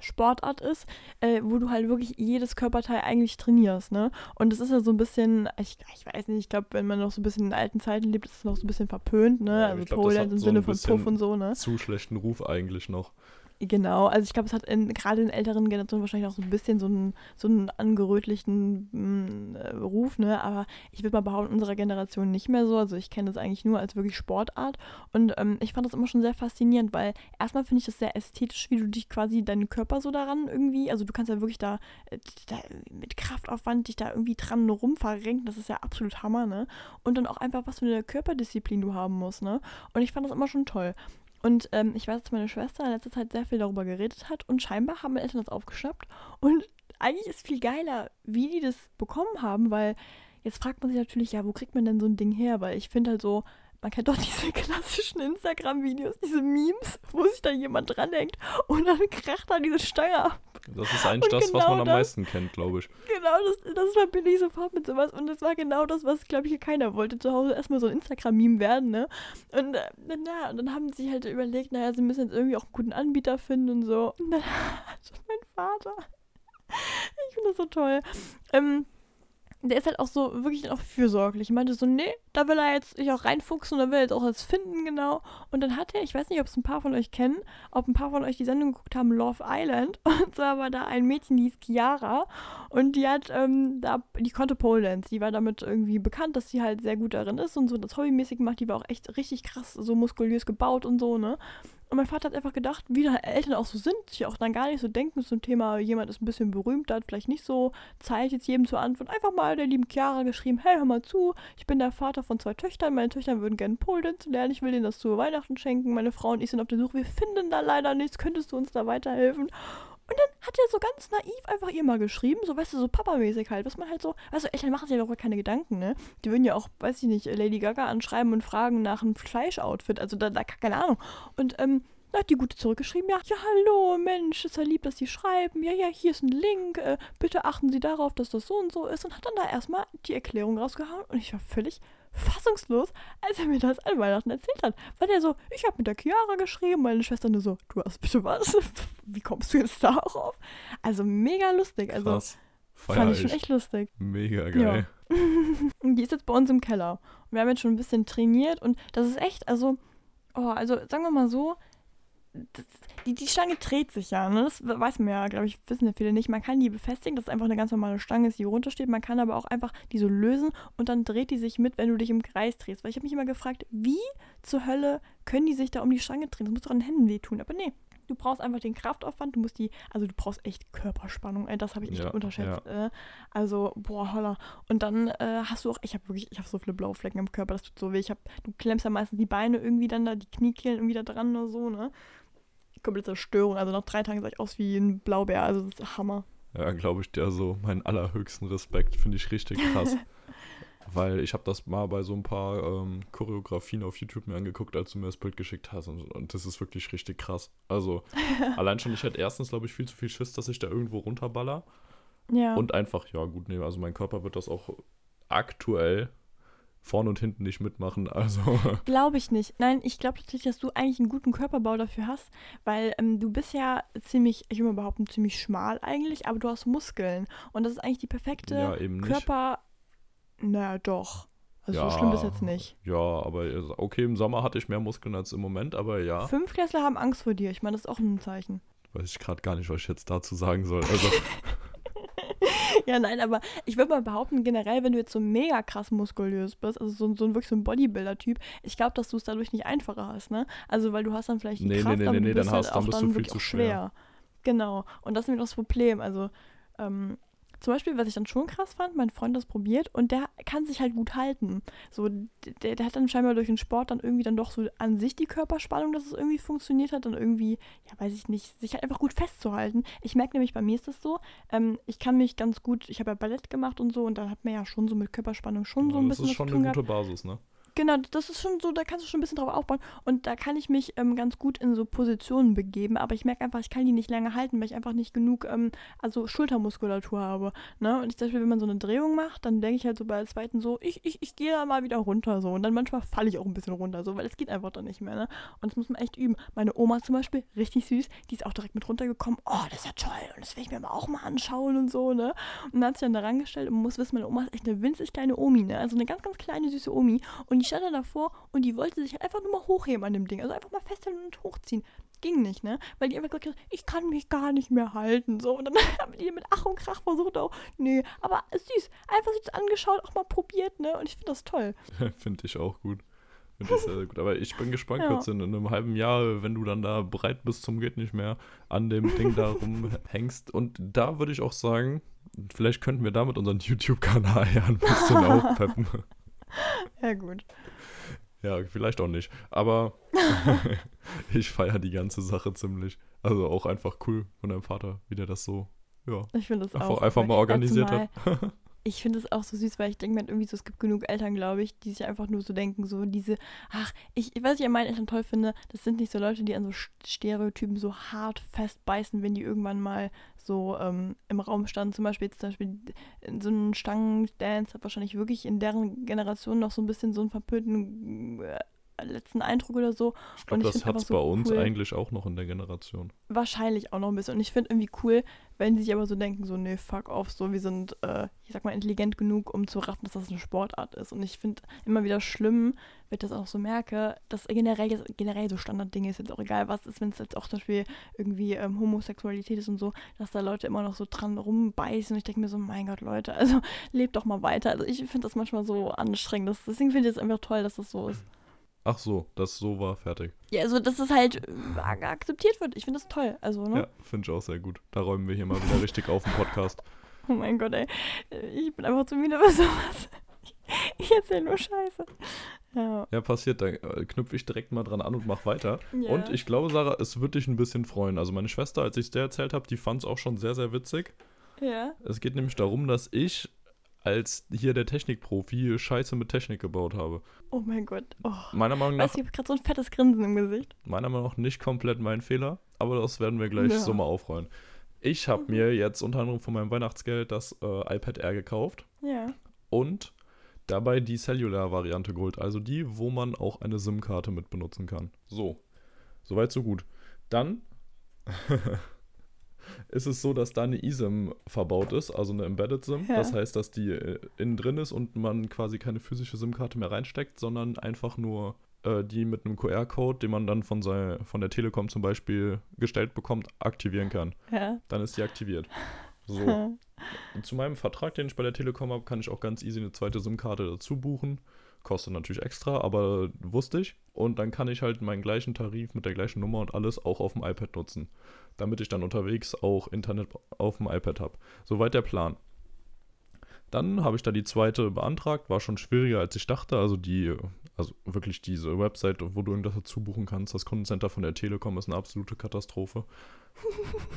Sportart ist, äh, wo du halt wirklich jedes Körperteil eigentlich trainierst, ne? Und es ist ja so ein bisschen, ich, ich weiß nicht, ich glaube, wenn man noch so ein bisschen in alten Zeiten lebt, ist es noch so ein bisschen verpönt, ne? Ja, also Pole Dance im so Sinne von Puff und so, ne? Zu schlechten Ruf eigentlich noch. Genau, also ich glaube, es hat in, gerade in älteren Generationen wahrscheinlich auch so ein bisschen so einen, so einen angerötlichen mm, äh, Ruf, ne? Aber ich würde mal behaupten, unserer Generation nicht mehr so. Also ich kenne das eigentlich nur als wirklich Sportart. Und ähm, ich fand das immer schon sehr faszinierend, weil erstmal finde ich das sehr ästhetisch, wie du dich quasi deinen Körper so daran irgendwie, also du kannst ja wirklich da, äh, da mit Kraftaufwand dich da irgendwie dran rumverrenken. Das ist ja absolut Hammer, ne? Und dann auch einfach, was für eine Körperdisziplin du haben musst, ne? Und ich fand das immer schon toll. Und ähm, ich weiß, dass meine Schwester in letzter Zeit sehr viel darüber geredet hat und scheinbar haben meine Eltern das aufgeschnappt. Und eigentlich ist viel geiler, wie die das bekommen haben, weil jetzt fragt man sich natürlich, ja, wo kriegt man denn so ein Ding her? Weil ich finde halt so, man kennt doch diese klassischen Instagram-Videos, diese Memes, wo sich da jemand dranhängt und dann kracht da diese Stange ab. Das ist eigentlich das, genau was man am das, meisten kennt, glaube ich. Genau, das, das verbinde ich sofort mit sowas. Und das war genau das, was, glaube ich, keiner wollte. Zu Hause erstmal so ein Instagram-Meme werden, ne? Und, äh, na, und dann haben sie sich halt überlegt, naja, sie müssen jetzt irgendwie auch einen guten Anbieter finden und so. Und dann hat mein Vater. Ich finde das so toll. Ähm, der ist halt auch so wirklich auch fürsorglich. Ich meinte so, nee, da will er jetzt sich auch reinfuchsen und da will er jetzt auch was finden, genau. Und dann hat er, ich weiß nicht, ob es ein paar von euch kennen, ob ein paar von euch die Sendung geguckt haben, Love Island. Und zwar war da ein Mädchen, die hieß Chiara. Und die hat, ähm, da, die konnte Pole Dance. Die war damit irgendwie bekannt, dass sie halt sehr gut darin ist und so das hobbymäßig macht. Die war auch echt richtig krass, so muskulös gebaut und so, ne. Und mein Vater hat einfach gedacht, wie da Eltern auch so sind, sich auch dann gar nicht so denken zum Thema, jemand ist ein bisschen berühmt, hat vielleicht nicht so Zeit, jetzt jedem zu antworten. Einfach mal der lieben Chiara geschrieben, hey, hör mal zu, ich bin der Vater von zwei Töchtern, meine Töchter würden gerne zu lernen, ich will denen das zu Weihnachten schenken, meine Frau und ich sind auf der Suche, wir finden da leider nichts, könntest du uns da weiterhelfen? Hat er so ganz naiv einfach ihr mal geschrieben, so weißt du, so Papa-mäßig halt, was man halt so, also Eltern machen sich ja doch keine Gedanken, ne? Die würden ja auch, weiß ich nicht, Lady Gaga anschreiben und fragen nach einem Fleischoutfit, also da, da keine Ahnung. Und ähm, da hat die Gute zurückgeschrieben, ja, ja, hallo, Mensch, ist ja lieb, dass Sie schreiben. Ja, ja, hier ist ein Link. Äh, bitte achten Sie darauf, dass das so und so ist. Und hat dann da erstmal die Erklärung rausgehauen. Und ich war völlig fassungslos, als er mir das an Weihnachten erzählt hat. Weil er so, ich habe mit der Chiara geschrieben, meine Schwester nur so, du hast bitte was? Wie kommst du jetzt darauf? Also mega lustig. Also Krass. fand ich schon echt lustig. Mega geil. Ja. die ist jetzt bei uns im Keller. Wir haben jetzt schon ein bisschen trainiert und das ist echt, also, oh, also sagen wir mal so, das, die, die Stange dreht sich ja. Ne? Das weiß man ja, glaube ich, wissen ja viele nicht. Man kann die befestigen, dass es einfach eine ganz normale Stange ist, die runtersteht. Man kann aber auch einfach die so lösen und dann dreht die sich mit, wenn du dich im Kreis drehst. Weil ich habe mich immer gefragt, wie zur Hölle können die sich da um die Stange drehen? Das muss doch an den Händen wehtun. Aber nee, du brauchst einfach den Kraftaufwand, du musst die, also du brauchst echt Körperspannung, ey, das habe ich echt Ja, unterschätzt. Äh, also, boah, holla. Und dann äh, hast du auch, ich habe wirklich, ich habe so viele blaue Flecken im Körper, das tut so weh. Ich habe, du klemmst ja meistens die Beine irgendwie dann da, die Kniekehlen irgendwie da dran oder so, ne? Komplette Zerstörung. Also nach drei Tagen sah ich aus wie ein Blaubär, also das ist Hammer. Ja, glaube ich dir so. Meinen allerhöchsten Respekt finde ich richtig krass. Weil ich habe das mal bei so ein paar ähm, Choreografien auf YouTube mir angeguckt, als du mir das Bild geschickt hast. Und, und das ist wirklich richtig krass. Also, allein schon, ich hätte erstens, glaube ich, viel zu viel Schiss, dass ich da irgendwo runterballer. Ja. Und einfach, ja, gut, nee, also mein Körper wird das auch aktuell vorne und hinten nicht mitmachen. Also, Glaube ich nicht. Nein, ich glaube tatsächlich, dass du eigentlich einen guten Körperbau dafür hast, weil ähm, du bist ja ziemlich, ich will mal behaupten, ziemlich schmal eigentlich, aber du hast Muskeln. Und das ist eigentlich die perfekte Ja, eben nicht. Körper. Naja, doch. Also Ja. so schlimm ist jetzt nicht. ja, aber okay, im Sommer hatte ich mehr Muskeln als im Moment, aber ja, Fünfklässler haben Angst vor dir. Ich meine, das ist auch ein Zeichen. weiß ich gerade gar nicht, was ich jetzt dazu sagen soll. Also, ja, nein, aber ich würde mal behaupten, generell, wenn du jetzt so mega krass muskulös bist, also so, ein- so wirklich so ein Bodybuilder-Typ, ich glaube, dass du es dadurch nicht einfacher hast, ne? Also, weil du hast dann vielleicht die Nee, nee, Kraft, nee, aber nee, du nee, bist dann halt hast- dann bist du dann viel wirklich zu auch schwer. Genau. Und das ist nämlich das Problem. Also, ähm, zum Beispiel, was ich dann schon krass fand, mein Freund hat das probiert und der kann sich halt gut halten. So, der, der hat dann scheinbar durch den Sport dann irgendwie dann doch so an sich die Körperspannung, dass es irgendwie funktioniert hat, dann irgendwie, ja, weiß ich nicht, sich halt einfach gut festzuhalten. Ich merke nämlich, bei mir ist das so, ähm, ich kann mich ganz gut, ich habe ja Ballett gemacht und so und da hat man ja schon so mit Körperspannung schon so ein das bisschen ist was schon eine gehabt. gute Basis, ne? Genau, das ist schon so, da kannst du schon ein bisschen drauf aufbauen. Und da kann ich mich ähm, ganz gut in so Positionen begeben, aber ich merke einfach, ich kann die nicht lange halten, weil ich einfach nicht genug, ähm, also Schultermuskulatur habe. Ne? Und ich zum Beispiel, wenn man so eine Drehung macht, dann denke ich halt so bei der zweiten so, ich, ich, ich gehe da mal wieder runter so. Und dann manchmal falle ich auch ein bisschen runter, so, weil es geht einfach dann nicht mehr. Ne? Und das muss man echt üben. Meine Oma zum Beispiel, richtig süß, die ist auch direkt mit runtergekommen. Oh, das ist ja toll. Und das will ich mir aber auch mal anschauen und so, ne? Und dann hat sie dann da rangestellt und muss wissen, meine Oma ist echt eine winzig kleine Omi, ne? Also eine ganz, ganz kleine, süße Omi. Und stand dann davor und die wollte sich einfach nur mal hochheben an dem Ding. Also einfach mal festhalten und hochziehen. Ging nicht, ne? Weil die einfach gesagt hat, ich kann mich gar nicht mehr halten. So. Und dann haben die mit Ach und Krach versucht auch, nee, aber süß. Einfach sich das angeschaut, auch mal probiert, ne? Und ich finde das toll. Finde ich auch gut. Finde ich sehr gut. Aber ich bin gespannt, Ja. kurz in, in einem halben Jahr, wenn du dann da bereit bist zum geht nicht mehr, an dem Ding da rumhängst. Und da würde ich auch sagen, vielleicht könnten wir damit unseren YouTube-Kanal ja ein bisschen aufpeppen. Ja, gut. Ja, vielleicht auch nicht. Aber ich feiere die ganze Sache ziemlich. Also auch einfach cool von deinem Vater, wie der das so, ja, Ich finde das einfach, auch. einfach mal organisiert hat. Ich finde es auch so süß, weil ich denke mir irgendwie so, es gibt genug Eltern, glaube ich, die sich einfach nur so denken, so diese, ach, ich, was ich an meinen Eltern toll finde, das sind nicht so Leute, die an so St- Stereotypen so hart festbeißen, wenn die irgendwann mal so ähm, im Raum standen. Zum Beispiel, jetzt zum Beispiel in so einem Stangendance hat wahrscheinlich wirklich in deren Generation noch so ein bisschen so einen verpönten äh, letzten Eindruck oder so. Ich Und glaube, das hat es so bei uns cool. eigentlich auch noch in der Generation. Wahrscheinlich auch noch ein bisschen. Und ich finde irgendwie cool, wenn sie sich aber so denken, so, nee, fuck off, so, wir sind, äh, ich sag mal, intelligent genug, um zu raffen, dass das eine Sportart ist. Und ich finde immer wieder schlimm, wenn ich das auch so merke, dass generell, generell so Standarddinge ist jetzt auch egal, was ist, wenn es jetzt auch zum Beispiel irgendwie ähm, Homosexualität ist und so, dass da Leute immer noch so dran rumbeißen. Und ich denke mir so, mein Gott, Leute, also lebt doch mal weiter. Also ich finde das manchmal so anstrengend. Das, deswegen finde ich es einfach toll, dass das so ist. Ach so, das so war fertig. Ja, also dass das halt äh, akzeptiert wird. Ich finde das toll. Also, ne? Ja, finde ich auch sehr gut. Da räumen wir hier mal wieder richtig auf im Podcast. Oh mein Gott, ey. Ich bin einfach zu müde für sowas. Ich erzähle nur Scheiße. Ja. Ja, passiert, da äh, knüpfe ich direkt mal dran an und mach weiter. Ja. Und ich glaube, Sarah, es wird dich ein bisschen freuen. Also meine Schwester, als ich es der erzählt habe, die fand es auch schon sehr, sehr witzig. Ja. Es geht nämlich darum, dass ich als hier der Technikprofi Scheiße mit Technik gebaut habe. Oh mein Gott. Oh. Meiner Meinung nach, Weißt ich habe gerade so ein fettes Grinsen im Gesicht. meiner Meinung nach nicht komplett mein Fehler, aber das werden wir gleich Ja. so mal aufrollen. Ich habe Mhm. mir jetzt unter anderem von meinem Weihnachtsgeld das äh, iPad Air gekauft Ja. und dabei die Cellular-Variante geholt, also die, wo man auch eine SIM-Karte mit benutzen kann. So, soweit so gut. Dann ist es so, dass da eine eSIM verbaut ist, also eine Embedded SIM. Ja. Das heißt, dass die äh, innen drin ist und man quasi keine physische SIM-Karte mehr reinsteckt, sondern einfach nur äh, die mit einem QR-Code, den man dann von, sei, von der Telekom zum Beispiel gestellt bekommt, aktivieren kann. Ja. Dann ist die aktiviert. So. Zu meinem Vertrag, den ich bei der Telekom habe, kann ich auch ganz easy eine zweite SIM-Karte dazu buchen. Kostet natürlich extra, aber wusste ich. Und dann kann ich halt meinen gleichen Tarif mit der gleichen Nummer und alles auch auf dem iPad nutzen. Damit ich dann unterwegs auch Internet auf dem iPad habe. Soweit der Plan. Dann habe ich da die zweite beantragt, war schon schwieriger als ich dachte. Also die, also wirklich diese Website, wo du irgendwas dazu buchen kannst, das Kundencenter von der Telekom ist eine absolute Katastrophe.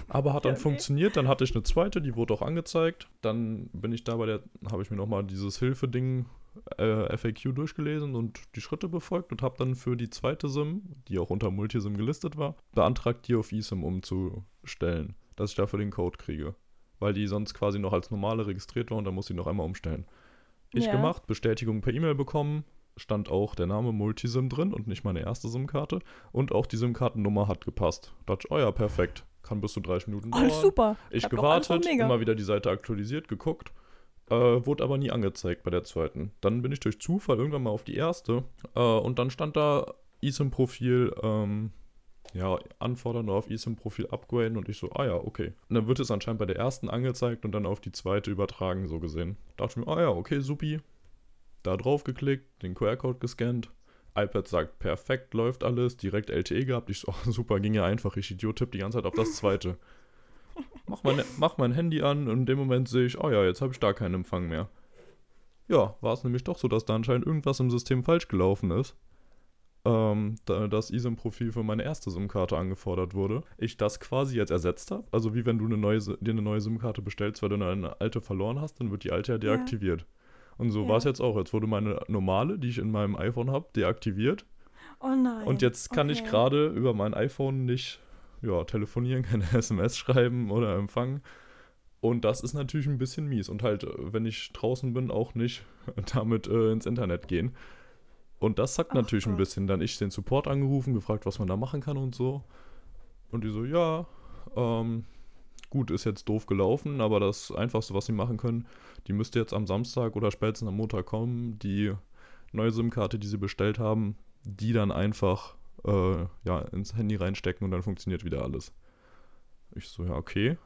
Aber hat dann okay. funktioniert, dann hatte ich eine zweite, die wurde auch angezeigt. Dann bin ich da bei der, habe ich mir nochmal dieses Hilfeding äh, FAQ durchgelesen und die Schritte befolgt und habe dann für die zweite SIM, die auch unter Multisim gelistet war, beantragt, die auf eSIM umzustellen, dass ich dafür den Code kriege. Weil die sonst quasi noch als normale registriert war und dann muss ich noch einmal umstellen. Ich Ja. gemacht, Bestätigung per E-Mail bekommen, stand auch der Name Multisim drin und nicht meine erste SIM-Karte. Und auch die SIM-Kartennummer hat gepasst. Dachte ich, oh ja, perfekt. Kann bis zu 30 Minuten dauern. Alles super. Ich alles gewartet, immer wieder die Seite aktualisiert, geguckt. Äh, wurde aber nie angezeigt bei der zweiten. Dann bin ich durch Zufall irgendwann mal auf die erste. Äh, und dann stand da eSIM-Profil, ähm, ja, anfordern oder auf eSIM-Profil upgraden. Und ich so, ah ja, okay. Und dann wird es anscheinend bei der ersten angezeigt und dann auf die zweite übertragen, so gesehen. Dachte ich mir, ah ja, okay, supi. Da drauf geklickt, den QR-Code gescannt. iPad sagt, perfekt, läuft alles, direkt LTE gehabt. Ich so, oh, super, ging ja einfach. Ich Idiot tipp die ganze Zeit auf das zweite. Mach mein, mach mein Handy an und in dem Moment sehe ich, oh ja, jetzt habe ich da keinen Empfang mehr. Ja, war es nämlich doch so, dass da anscheinend irgendwas im System falsch gelaufen ist. Ähm, da das eSIM-Profil für meine erste SIM-Karte angefordert wurde. Ich das quasi jetzt ersetzt habe. Also wie wenn du eine neue, dir eine neue SIM-Karte bestellst, weil du eine alte verloren hast, dann wird die alte ja Ja. deaktiviert. Und so Ja. war es jetzt auch. Jetzt wurde meine normale, die ich in meinem iPhone habe, deaktiviert. Oh nein. Und jetzt kann ich Okay. gerade über mein iPhone nicht ja, telefonieren, keine SMS schreiben oder empfangen. Und das ist natürlich ein bisschen mies. Und halt, äh, wenn ich draußen bin, auch nicht damit äh, ins Internet gehen. Und das sagt Ach natürlich ein Gott. bisschen. Dann ich den Support angerufen, gefragt, was man da machen kann und so. Und die so, ja, ähm, gut, ist jetzt doof gelaufen, aber das Einfachste, was sie machen können, die müsste jetzt am Samstag oder spätestens am Montag kommen, die neue SIM-Karte, die sie bestellt haben, die dann einfach äh, ja, ins Handy reinstecken und dann funktioniert wieder alles. Ich so, ja, okay.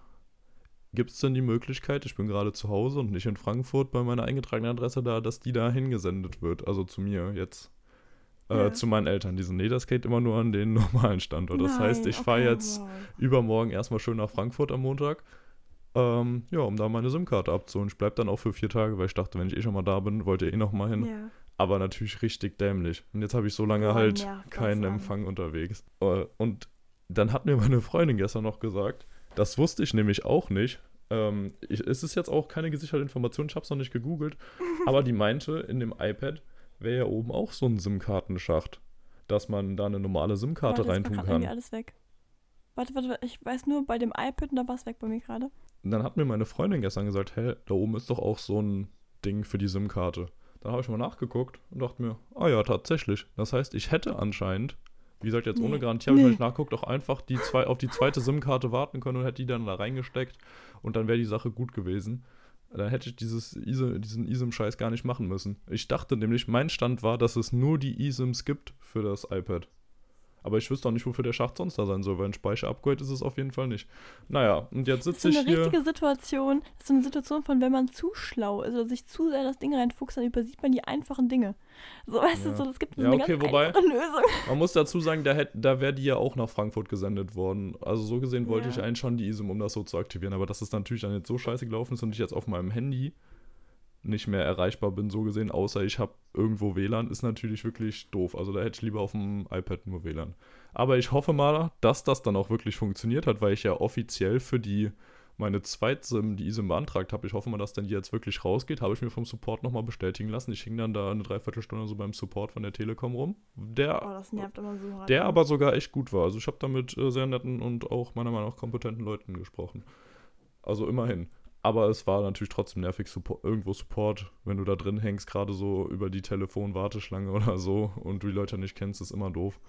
Gibt es denn die Möglichkeit, ich bin gerade zu Hause und nicht in Frankfurt bei meiner eingetragenen Adresse da, dass die da hingesendet wird, also zu mir jetzt, äh, Ja. zu meinen Eltern. Die so, nee, das geht immer nur an den normalen Standort. Das heißt, Nein, ich fahre okay, jetzt wow. übermorgen erstmal schön nach Frankfurt am Montag. Ähm, ja, um da meine SIM-Karte abzuholen. Ich bleib dann auch für vier Tage, weil ich dachte, wenn ich eh schon mal da bin, wollt ihr eh noch mal hin. Ja. Aber natürlich richtig dämlich. Und jetzt habe ich so lange Boah, halt das keinen an. Empfang unterwegs. Äh, Und dann hat mir meine Freundin gestern noch gesagt, das wusste ich nämlich auch nicht. Ähm, ich, es ist jetzt auch keine gesicherte Information, ich habe es noch nicht gegoogelt. aber die meinte, in dem iPad wäre ja oben auch so ein SIM-Kartenschacht, dass man da eine normale SIM-Karte reintun kann. irgendwie alles weg. Warte, warte, warte, ich weiß nur bei dem iPad da war es weg bei mir gerade. Dann hat mir meine Freundin gestern gesagt, hä, da oben ist doch auch so ein Ding für die SIM-Karte. Dann habe ich mal nachgeguckt und dachte mir, ah ja, tatsächlich. Das heißt, ich hätte anscheinend, wie gesagt, jetzt ohne Nee. Garantie habe ich Nee. nicht nachgeguckt, auch einfach die zwei, auf die zweite SIM-Karte warten können und hätte die dann da reingesteckt und dann wäre die Sache gut gewesen. Dann hätte ich dieses ISIM, diesen eSIM-Scheiß gar nicht machen müssen. Ich dachte nämlich, mein Stand war, dass es nur die eSIMs gibt für das iPad. Aber ich wüsste auch nicht, wofür der Schacht sonst da sein soll, weil ein Speicher-Upgrade ist es auf jeden Fall nicht. Naja, und jetzt Das ist sitze so ich eine hier. richtige Situation. Das ist so eine Situation von, wenn man zu schlau ist oder sich zu sehr das Ding reinfuchst, dann übersieht man die einfachen Dinge. So, weißt Ja. du, so, es gibt so Ja, eine okay, ganz wobei- einfache Lösung. Man muss dazu sagen, da, hätt- da wäre die ja auch nach Frankfurt gesendet worden. Also so gesehen wollte Ja. ich eigentlich schon die ISIM, um das so zu aktivieren. Aber dass es natürlich dann jetzt so scheiße gelaufen ist und ich jetzt auf meinem Handy nicht mehr erreichbar bin, so gesehen, außer ich habe irgendwo WLAN, ist natürlich wirklich doof. Also da hätte ich lieber auf dem iPad nur WLAN. Aber ich hoffe mal, dass das dann auch wirklich funktioniert hat, weil ich ja offiziell für die meine Zweit-SIM, die ISIM beantragt habe. Ich hoffe mal, dass dann die jetzt wirklich rausgeht. Habe ich mir vom Support nochmal bestätigen lassen. Ich hing dann da eine Dreiviertelstunde so beim Support von der Telekom rum. Der Oh, das nervt immer so hart. der aber sogar echt gut war. Also ich habe da mit äh, sehr netten und auch meiner Meinung nach kompetenten Leuten gesprochen. Also immerhin. Aber es war natürlich trotzdem nervig, Suppo- irgendwo Support, wenn du da drin hängst, gerade so über die Telefonwarteschlange oder so und du die Leute nicht kennst, ist immer doof.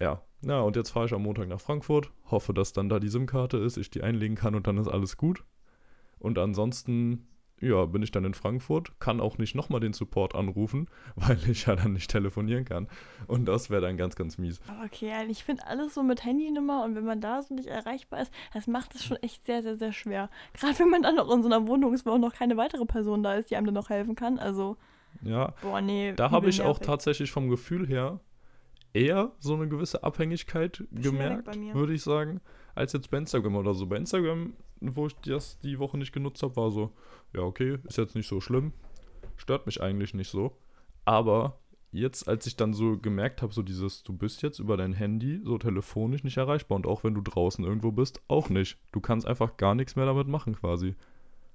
Ja, na und jetzt fahre ich am Montag nach Frankfurt, hoffe, dass dann da die SIM-Karte ist, ich die einlegen kann und dann ist alles gut. Und ansonsten, ja, bin ich dann in Frankfurt, kann auch nicht nochmal den Support anrufen, weil ich ja dann nicht telefonieren kann. Und das wäre dann ganz, ganz mies. Aber okay, ja, ich finde alles so mit Handynummer und wenn man da so nicht erreichbar ist, das macht es schon echt sehr, sehr, sehr schwer. Gerade wenn man dann noch in so einer Wohnung ist, wo auch noch keine weitere Person da ist, die einem dann noch helfen kann. Also, Ja, boah, nee. da habe ich auch tatsächlich vom Gefühl her eher so eine gewisse Abhängigkeit gemerkt, würde ich sagen, als jetzt bei Instagram oder so. Bei Instagram, wo ich das die Woche nicht genutzt habe, war so, ja, okay, ist jetzt nicht so schlimm, stört mich eigentlich nicht so. Aber jetzt, als ich dann so gemerkt habe, so dieses, du bist jetzt über dein Handy so telefonisch nicht erreichbar und auch wenn du draußen irgendwo bist, auch nicht. Du kannst einfach gar nichts mehr damit machen quasi.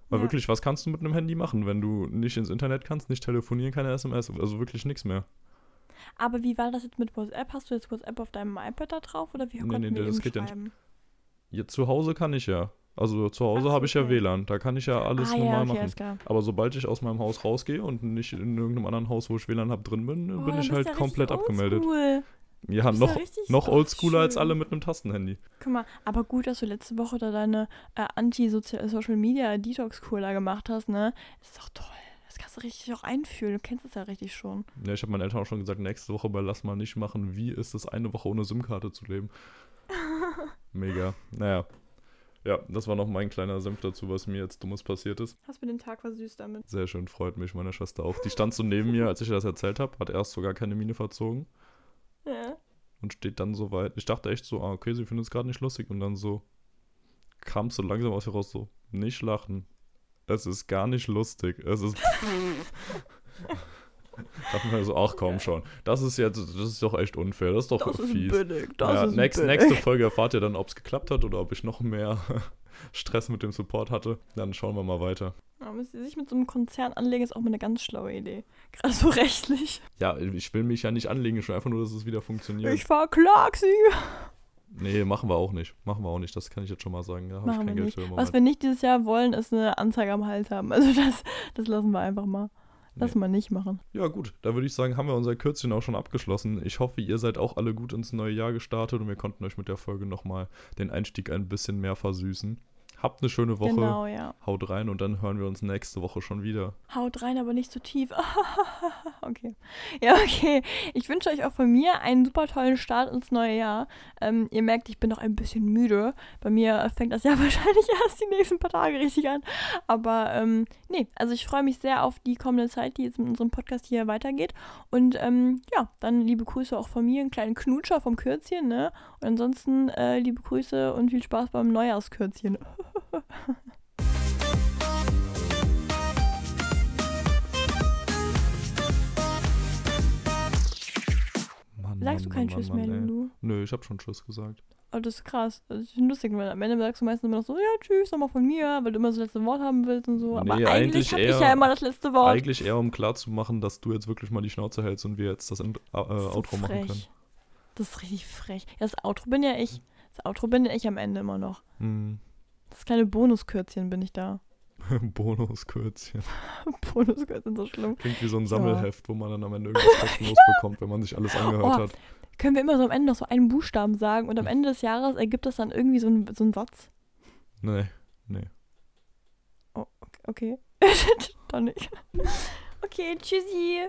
Weil Ja. wirklich, was kannst du mit einem Handy machen, wenn du nicht ins Internet kannst, nicht telefonieren, keine SMS, also wirklich nichts mehr. Aber wie war das jetzt mit WhatsApp? Hast du jetzt WhatsApp auf deinem iPad da drauf oder wie Nee, nee, wir das geht ja nicht. schreiben? Jetzt zu Hause kann ich ja. Also zu Hause so, habe ich ja okay. WLAN, da kann ich ja alles ah, normal ja, okay, machen. Aber sobald ich aus meinem Haus rausgehe und nicht in irgendeinem anderen Haus, wo ich WLAN habe, drin bin, Oh, bin ich halt komplett abgemeldet. oldschool. Ja, noch, noch oldschooler als alle mit einem Tastenhandy. Guck mal, aber gut, dass du letzte Woche da deine äh, Anti-Social-Media-Detox-Kur da gemacht hast, ne? Ist doch toll. Das kannst du richtig auch einfühlen. Du kennst es ja richtig schon. Ja, ich habe meinen Eltern auch schon gesagt, nächste Woche bei Lass mal nicht machen. Wie ist es, eine Woche ohne SIM-Karte zu leben? Mega. Naja. Ja, das war noch mein kleiner Senf dazu, was mir jetzt Dummes passiert ist. Hast mir den Tag versüßt damit. Sehr schön, freut mich, meine Schwester auch. Die stand so neben mir, als ich ihr das erzählt habe, hat erst sogar keine Miene verzogen Ja. und steht dann so weit. Ich dachte echt so, ah, okay, sie findet es gerade nicht lustig. Und dann so kam es so langsam aus ihr raus, so, nicht lachen. Es ist gar nicht lustig. Es ist. dachte mir so, ach komm schon. Das ist jetzt, das ist doch echt unfair. Das ist doch Das ist fies. billig. Das ja, ist next, billig. nächste Folge erfahrt ihr dann, ob es geklappt hat oder ob ich noch mehr Stress mit dem Support hatte. Dann schauen wir mal weiter. Aber sich mit so einem Konzern anlegen, ist auch mal eine ganz schlaue Idee. Gerade so rechtlich. Ja, ich will mich ja nicht anlegen, ich will einfach nur, dass es wieder funktioniert. Ich verklag sie. Nee, machen wir auch nicht. Machen wir auch nicht. Das kann ich jetzt schon mal sagen. Da habe ich kein wir Geld für Was wir nicht dieses Jahr wollen, ist eine Anzeige am Hals haben. Also das, das lassen wir einfach mal. Lass Nee. mal nicht machen. Ja, gut. Da würde ich sagen, haben wir unser Kürzchen auch schon abgeschlossen. Ich hoffe, ihr seid auch alle gut ins neue Jahr gestartet und wir konnten euch mit der Folge nochmal den Einstieg ein bisschen mehr versüßen. Habt eine schöne Woche. Genau, ja. Haut rein und dann hören wir uns nächste Woche schon wieder. Haut rein, aber nicht zu tief. okay. Ja, okay. Ich wünsche euch auch von mir einen super tollen Start ins neue Jahr. Ähm, ihr merkt, ich bin noch ein bisschen müde. Bei mir fängt das Jahr wahrscheinlich erst die nächsten paar Tage richtig an. Aber ähm, nee, also ich freue mich sehr auf die kommende Zeit, die jetzt mit unserem Podcast hier weitergeht. Und ähm, ja, dann liebe Grüße auch von mir, einen kleinen Knutscher vom Kürzchen, ne? Und ansonsten äh, liebe Grüße und viel Spaß beim Neujahrskürzchen. Mann, Sagst du keinen Mann, Tschüss mehr. Lulu? Nö, ich hab schon Tschüss gesagt. Oh, das ist krass. Das ist lustig, weil am Ende sagst du meistens immer noch so, ja, tschüss, nochmal von mir, weil du immer das letzte Wort haben willst und so. Aber Nee, eigentlich eigentlich habe ich ja immer das letzte Wort. Eigentlich eher, um klarzumachen, dass du jetzt wirklich mal die Schnauze hältst und wir jetzt das äh, Das so Outro machen können. frech. Das ist richtig frech. Ja, das Outro bin ja ich. Das Outro bin ja ich am Ende immer noch. Hm. Das kleine Bonuskürzchen bin ich da. Bonuskürzchen. Bonuskürzchen, so schlimm. Klingt wie so ein Ja. Sammelheft, wo man dann am Ende irgendwas kostenlos bekommt, wenn man sich alles angehört Oh. hat. Können wir immer so am Ende noch so einen Buchstaben sagen und am Ende des Jahres ergibt das dann irgendwie so einen so einen Satz? Nee, nee. Oh, okay. okay. dann nicht. Okay, tschüssi.